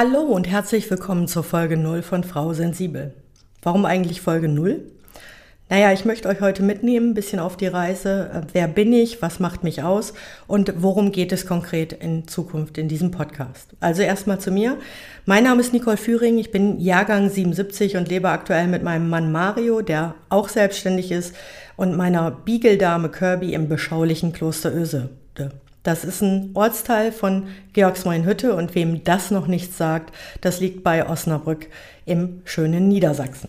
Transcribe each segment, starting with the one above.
Hallo und herzlich willkommen zur Folge 0 von Frau Sensibel. Warum eigentlich Folge 0? Naja, ich möchte euch heute mitnehmen, ein bisschen auf die Reise. Äh, wer bin ich? Was macht mich aus? Und worum geht es konkret in Zukunft in diesem Podcast? Also erstmal zu mir. Mein Name ist Nicole Führing. Ich bin Jahrgang 77 und lebe aktuell mit meinem Mann Mario, der auch selbstständig ist, und meiner Beagle-Dame Kirby im beschaulichen Kloster Öse. Das ist ein Ortsteil von Georgsmain-Hütte und wem das noch nichts sagt, das liegt bei Osnabrück im schönen Niedersachsen.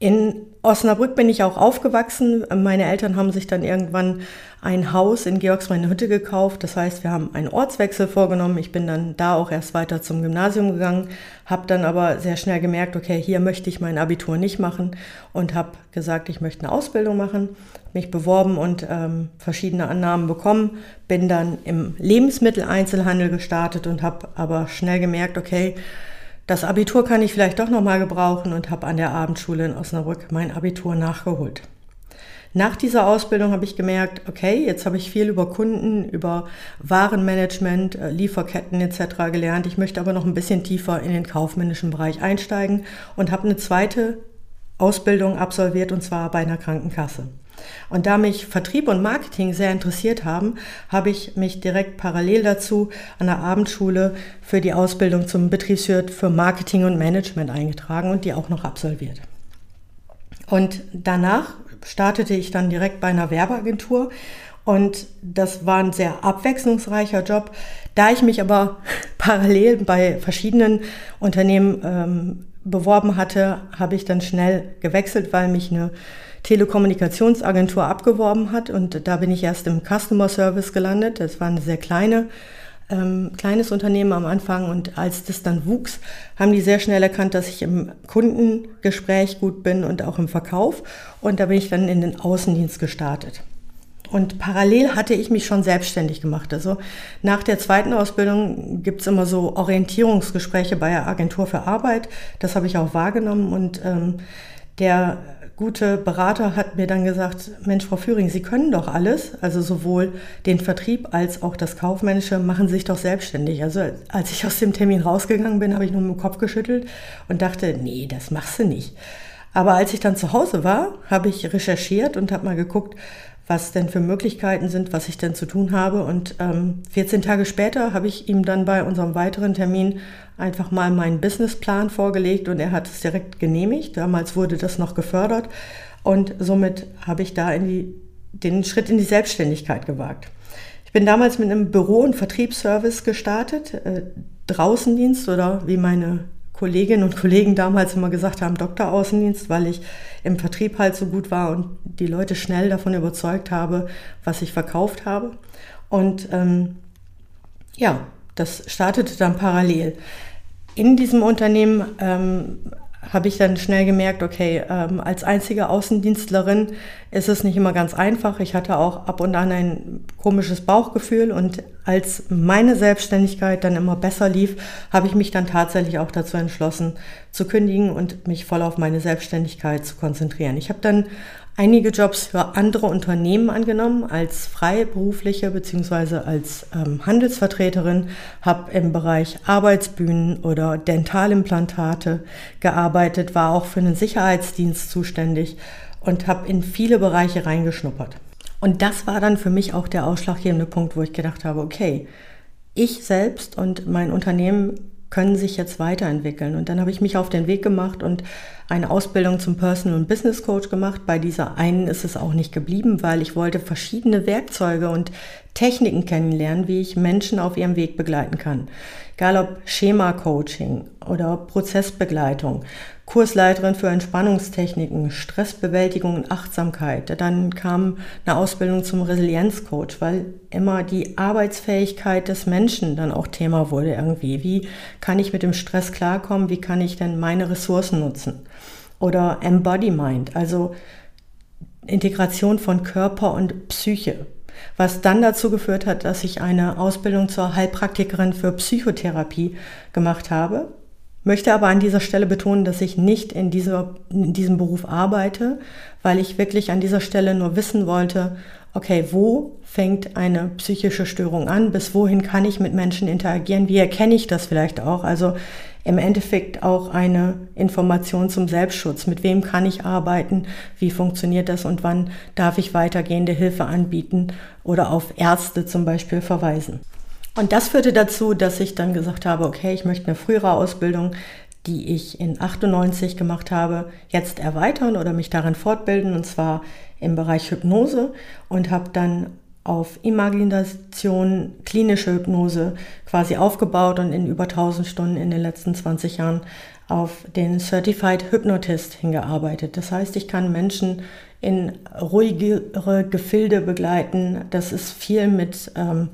In Osnabrück bin ich auch aufgewachsen. Meine Eltern haben sich dann irgendwann ein Haus in Georgsmeinhütte gekauft. Das heißt, wir haben einen Ortswechsel vorgenommen. Ich bin dann da auch erst weiter zum Gymnasium gegangen, habe dann aber sehr schnell gemerkt, okay, hier möchte ich mein Abitur nicht machen und habe gesagt, ich möchte eine Ausbildung machen, mich beworben und ähm, verschiedene Annahmen bekommen. Bin dann im Lebensmitteleinzelhandel gestartet und habe aber schnell gemerkt, okay, das Abitur kann ich vielleicht doch noch mal gebrauchen und habe an der Abendschule in Osnabrück mein Abitur nachgeholt. Nach dieser Ausbildung habe ich gemerkt, okay, jetzt habe ich viel über Kunden, über Warenmanagement, äh, Lieferketten etc. gelernt. Ich möchte aber noch ein bisschen tiefer in den kaufmännischen Bereich einsteigen und habe eine zweite Ausbildung absolviert und zwar bei einer Krankenkasse. Und da mich Vertrieb und Marketing sehr interessiert haben, habe ich mich direkt parallel dazu an der Abendschule für die Ausbildung zum Betriebswirt für Marketing und Management eingetragen und die auch noch absolviert. Und danach startete ich dann direkt bei einer Werbeagentur und das war ein sehr abwechslungsreicher Job. Da ich mich aber parallel bei verschiedenen Unternehmen ähm, beworben hatte, habe ich dann schnell gewechselt, weil mich eine Telekommunikationsagentur abgeworben hat und da bin ich erst im Customer Service gelandet. Das war ein sehr kleine, ähm, kleines Unternehmen am Anfang und als das dann wuchs, haben die sehr schnell erkannt, dass ich im Kundengespräch gut bin und auch im Verkauf und da bin ich dann in den Außendienst gestartet. Und parallel hatte ich mich schon selbstständig gemacht. Also nach der zweiten Ausbildung gibt's immer so Orientierungsgespräche bei der Agentur für Arbeit. Das habe ich auch wahrgenommen und ähm, der gute Berater hat mir dann gesagt, Mensch, Frau Führing, Sie können doch alles, also sowohl den Vertrieb als auch das Kaufmännische, machen Sie sich doch selbstständig. Also als ich aus dem Termin rausgegangen bin, habe ich nur mit dem Kopf geschüttelt und dachte, nee, das machst du nicht. Aber als ich dann zu Hause war, habe ich recherchiert und habe mal geguckt, was denn für Möglichkeiten sind, was ich denn zu tun habe. Und ähm, 14 Tage später habe ich ihm dann bei unserem weiteren Termin einfach mal meinen Businessplan vorgelegt und er hat es direkt genehmigt. Damals wurde das noch gefördert und somit habe ich da in die, den Schritt in die Selbstständigkeit gewagt. Ich bin damals mit einem Büro- und Vertriebsservice gestartet, äh, Draußendienst oder wie meine Kolleginnen und Kollegen damals immer gesagt haben, Doktoraußendienst, weil ich im Vertrieb halt so gut war und die Leute schnell davon überzeugt habe, was ich verkauft habe. Und ähm, ja, das startete dann parallel. In diesem Unternehmen ähm, habe ich dann schnell gemerkt, okay, ähm, als einzige Außendienstlerin ist es nicht immer ganz einfach. Ich hatte auch ab und an ein komisches Bauchgefühl und als meine Selbstständigkeit dann immer besser lief, habe ich mich dann tatsächlich auch dazu entschlossen zu kündigen und mich voll auf meine Selbstständigkeit zu konzentrieren. Ich habe dann einige Jobs für andere Unternehmen angenommen als freiberufliche beziehungsweise als ähm, Handelsvertreterin, habe im Bereich Arbeitsbühnen oder Dentalimplantate gearbeitet, war auch für einen Sicherheitsdienst zuständig und habe in viele Bereiche reingeschnuppert. Und das war dann für mich auch der ausschlaggebende Punkt, wo ich gedacht habe, okay, ich selbst und mein Unternehmen können sich jetzt weiterentwickeln. Und dann habe ich mich auf den Weg gemacht und eine Ausbildung zum Personal und Business Coach gemacht. Bei dieser einen ist es auch nicht geblieben, weil ich wollte verschiedene Werkzeuge und Techniken kennenlernen, wie ich Menschen auf ihrem Weg begleiten kann. egal ob Schema-Coaching oder Prozessbegleitung, Kursleiterin für Entspannungstechniken, Stressbewältigung und Achtsamkeit. Dann kam eine Ausbildung zum Resilienzcoach, weil immer die Arbeitsfähigkeit des Menschen dann auch Thema wurde irgendwie. Wie kann ich mit dem Stress klarkommen? Wie kann ich denn meine Ressourcen nutzen? Oder Embodiment, also Integration von Körper und Psyche was dann dazu geführt hat, dass ich eine Ausbildung zur Heilpraktikerin für Psychotherapie gemacht habe. Möchte aber an dieser Stelle betonen, dass ich nicht in, dieser, in diesem Beruf arbeite, weil ich wirklich an dieser Stelle nur wissen wollte, okay, wo fängt eine psychische Störung an, bis wohin kann ich mit Menschen interagieren, wie erkenne ich das vielleicht auch. Also im Endeffekt auch eine Information zum Selbstschutz. Mit wem kann ich arbeiten? Wie funktioniert das? Und wann darf ich weitergehende Hilfe anbieten oder auf Ärzte zum Beispiel verweisen? Und das führte dazu, dass ich dann gesagt habe, okay, ich möchte eine frühere Ausbildung, die ich in 98 gemacht habe, jetzt erweitern oder mich darin fortbilden, und zwar im Bereich Hypnose und habe dann auf Imagination, klinische Hypnose quasi aufgebaut und in über 1000 Stunden in den letzten 20 Jahren auf den Certified Hypnotist hingearbeitet. Das heißt, ich kann Menschen in ruhigere Gefilde begleiten. Das ist viel mit ähm,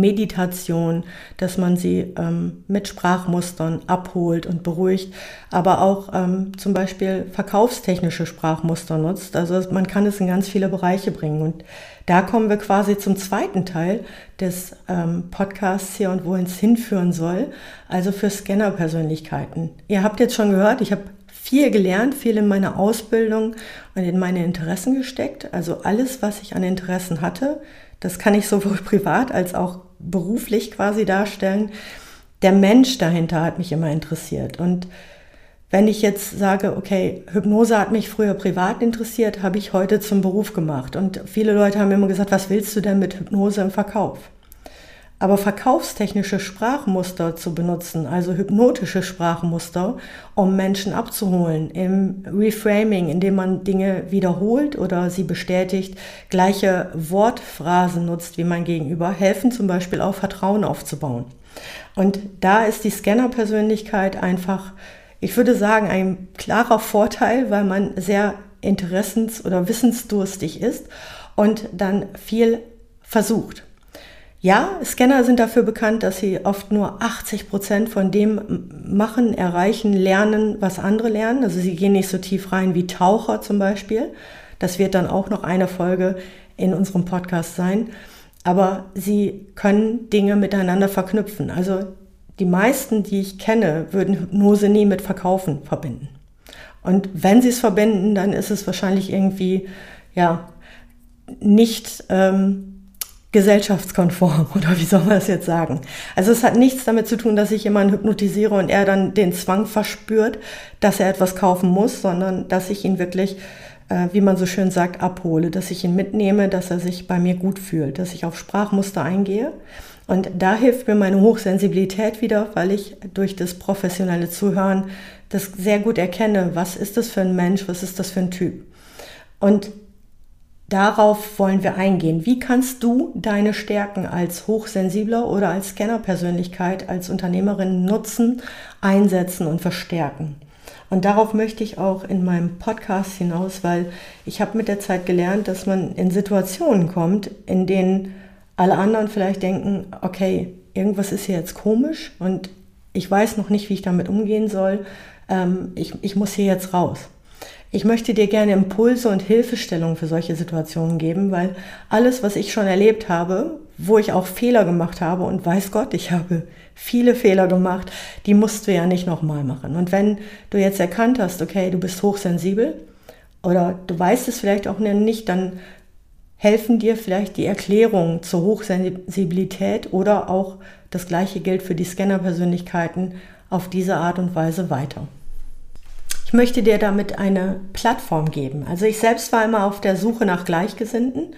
Meditation, dass man sie ähm, mit Sprachmustern abholt und beruhigt, aber auch ähm, zum Beispiel verkaufstechnische Sprachmuster nutzt. Also man kann es in ganz viele Bereiche bringen. Und da kommen wir quasi zum zweiten Teil des ähm, Podcasts hier und wohin es hinführen soll, also für Scanner-Persönlichkeiten. Ihr habt jetzt schon gehört, ich habe viel gelernt, viel in meine Ausbildung und in meine Interessen gesteckt. Also alles, was ich an Interessen hatte, das kann ich sowohl privat als auch beruflich quasi darstellen. Der Mensch dahinter hat mich immer interessiert. Und wenn ich jetzt sage, okay, Hypnose hat mich früher privat interessiert, habe ich heute zum Beruf gemacht. Und viele Leute haben immer gesagt, was willst du denn mit Hypnose im Verkauf? Aber verkaufstechnische Sprachmuster zu benutzen, also hypnotische Sprachmuster, um Menschen abzuholen, im Reframing, indem man Dinge wiederholt oder sie bestätigt, gleiche Wortphrasen nutzt wie mein Gegenüber, helfen zum Beispiel auch Vertrauen aufzubauen. Und da ist die Scanner-Persönlichkeit einfach, ich würde sagen, ein klarer Vorteil, weil man sehr interessens- oder wissensdurstig ist und dann viel versucht. Ja, Scanner sind dafür bekannt, dass sie oft nur 80 Prozent von dem machen, erreichen, lernen, was andere lernen. Also sie gehen nicht so tief rein wie Taucher zum Beispiel. Das wird dann auch noch eine Folge in unserem Podcast sein. Aber sie können Dinge miteinander verknüpfen. Also die meisten, die ich kenne, würden Hypnose nie mit Verkaufen verbinden. Und wenn sie es verbinden, dann ist es wahrscheinlich irgendwie, ja, nicht ähm, gesellschaftskonform oder wie soll man das jetzt sagen? Also es hat nichts damit zu tun, dass ich jemanden hypnotisiere und er dann den Zwang verspürt, dass er etwas kaufen muss, sondern dass ich ihn wirklich, äh, wie man so schön sagt, abhole, dass ich ihn mitnehme, dass er sich bei mir gut fühlt, dass ich auf Sprachmuster eingehe. Und da hilft mir meine Hochsensibilität wieder, weil ich durch das professionelle Zuhören das sehr gut erkenne, was ist das für ein Mensch, was ist das für ein Typ. Und Darauf wollen wir eingehen. Wie kannst du deine Stärken als hochsensibler oder als Scannerpersönlichkeit, als Unternehmerin nutzen, einsetzen und verstärken? Und darauf möchte ich auch in meinem Podcast hinaus, weil ich habe mit der Zeit gelernt, dass man in Situationen kommt, in denen alle anderen vielleicht denken, okay, irgendwas ist hier jetzt komisch und ich weiß noch nicht, wie ich damit umgehen soll. Ähm, ich, ich muss hier jetzt raus. Ich möchte dir gerne Impulse und Hilfestellungen für solche Situationen geben, weil alles, was ich schon erlebt habe, wo ich auch Fehler gemacht habe und weiß Gott, ich habe viele Fehler gemacht, die musst du ja nicht nochmal machen. Und wenn du jetzt erkannt hast, okay, du bist hochsensibel oder du weißt es vielleicht auch nicht, dann helfen dir vielleicht die Erklärungen zur Hochsensibilität oder auch das gleiche gilt für die Scannerpersönlichkeiten auf diese Art und Weise weiter. Ich möchte dir damit eine Plattform geben. Also ich selbst war immer auf der Suche nach Gleichgesinnten.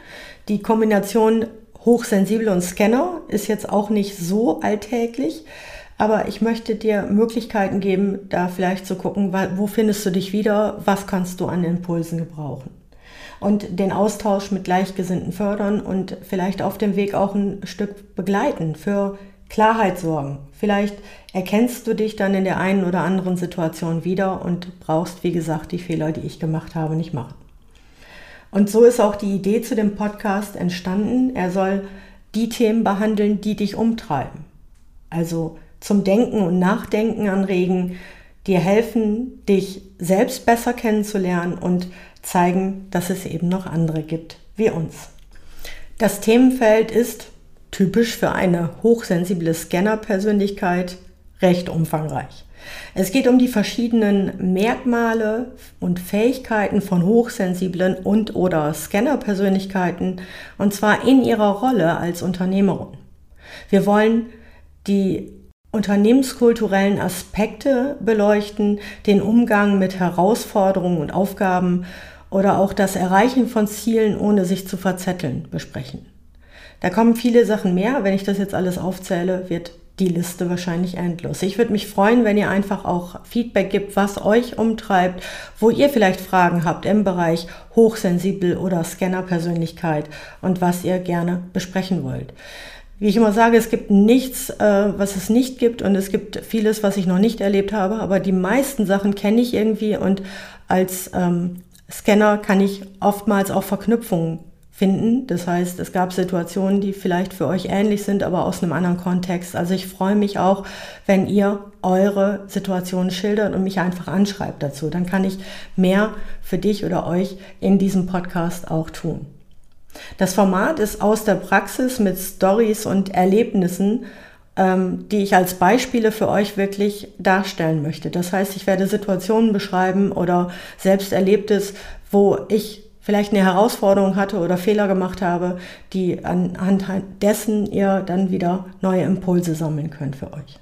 Die Kombination hochsensibel und Scanner ist jetzt auch nicht so alltäglich, aber ich möchte dir Möglichkeiten geben, da vielleicht zu gucken, wo findest du dich wieder, was kannst du an Impulsen gebrauchen. Und den Austausch mit Gleichgesinnten fördern und vielleicht auf dem Weg auch ein Stück begleiten für Klarheit sorgen. Vielleicht erkennst du dich dann in der einen oder anderen Situation wieder und brauchst, wie gesagt, die Fehler, die ich gemacht habe, nicht machen. Und so ist auch die Idee zu dem Podcast entstanden. Er soll die Themen behandeln, die dich umtreiben. Also zum Denken und Nachdenken anregen, dir helfen, dich selbst besser kennenzulernen und zeigen, dass es eben noch andere gibt wie uns. Das Themenfeld ist typisch für eine hochsensible Scanner-Persönlichkeit recht umfangreich. Es geht um die verschiedenen Merkmale und Fähigkeiten von hochsensiblen und oder Scanner-Persönlichkeiten und zwar in ihrer Rolle als Unternehmerin. Wir wollen die unternehmenskulturellen Aspekte beleuchten, den Umgang mit Herausforderungen und Aufgaben oder auch das Erreichen von Zielen, ohne sich zu verzetteln, besprechen. Da kommen viele Sachen mehr. Wenn ich das jetzt alles aufzähle, wird die Liste wahrscheinlich endlos. Ich würde mich freuen, wenn ihr einfach auch Feedback gibt, was euch umtreibt, wo ihr vielleicht Fragen habt im Bereich hochsensibel oder Scanner-Persönlichkeit und was ihr gerne besprechen wollt. Wie ich immer sage, es gibt nichts, äh, was es nicht gibt und es gibt vieles, was ich noch nicht erlebt habe, aber die meisten Sachen kenne ich irgendwie und als ähm, Scanner kann ich oftmals auch Verknüpfungen finden. Das heißt, es gab Situationen, die vielleicht für euch ähnlich sind, aber aus einem anderen Kontext. Also ich freue mich auch, wenn ihr eure Situation schildert und mich einfach anschreibt dazu. Dann kann ich mehr für dich oder euch in diesem Podcast auch tun. Das Format ist aus der Praxis mit Stories und Erlebnissen, ähm, die ich als Beispiele für euch wirklich darstellen möchte. Das heißt, ich werde Situationen beschreiben oder selbst Erlebtes, wo ich vielleicht eine Herausforderung hatte oder Fehler gemacht habe, die anhand dessen ihr dann wieder neue Impulse sammeln könnt für euch.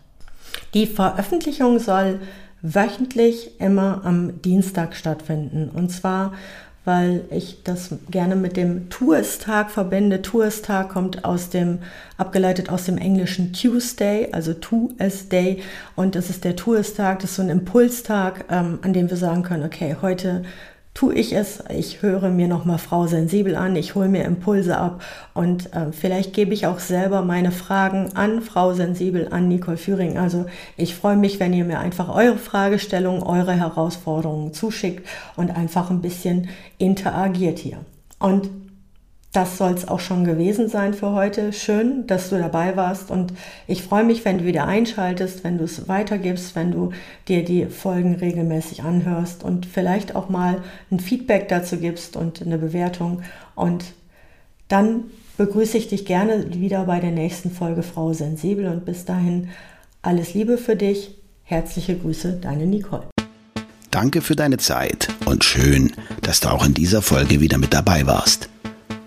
Die Veröffentlichung soll wöchentlich immer am Dienstag stattfinden. Und zwar weil ich das gerne mit dem Tourstag verbinde. Tourstag kommt aus dem, abgeleitet aus dem englischen Tuesday, also Tuesday. Und das ist der Tourstag, das ist so ein Impulstag, ähm, an dem wir sagen können, okay, heute tue ich es. Ich höre mir nochmal Frau Sensibel an, ich hole mir Impulse ab und äh, vielleicht gebe ich auch selber meine Fragen an Frau Sensibel, an Nicole Führing. Also ich freue mich, wenn ihr mir einfach eure Fragestellungen, eure Herausforderungen zuschickt und einfach ein bisschen interagiert hier. Und das soll es auch schon gewesen sein für heute. Schön, dass du dabei warst und ich freue mich, wenn du wieder einschaltest, wenn du es weitergibst, wenn du dir die Folgen regelmäßig anhörst und vielleicht auch mal ein Feedback dazu gibst und eine Bewertung. Und dann begrüße ich dich gerne wieder bei der nächsten Folge Frau Sensibel und bis dahin alles Liebe für dich. Herzliche Grüße, deine Nicole. Danke für deine Zeit und schön, dass du auch in dieser Folge wieder mit dabei warst.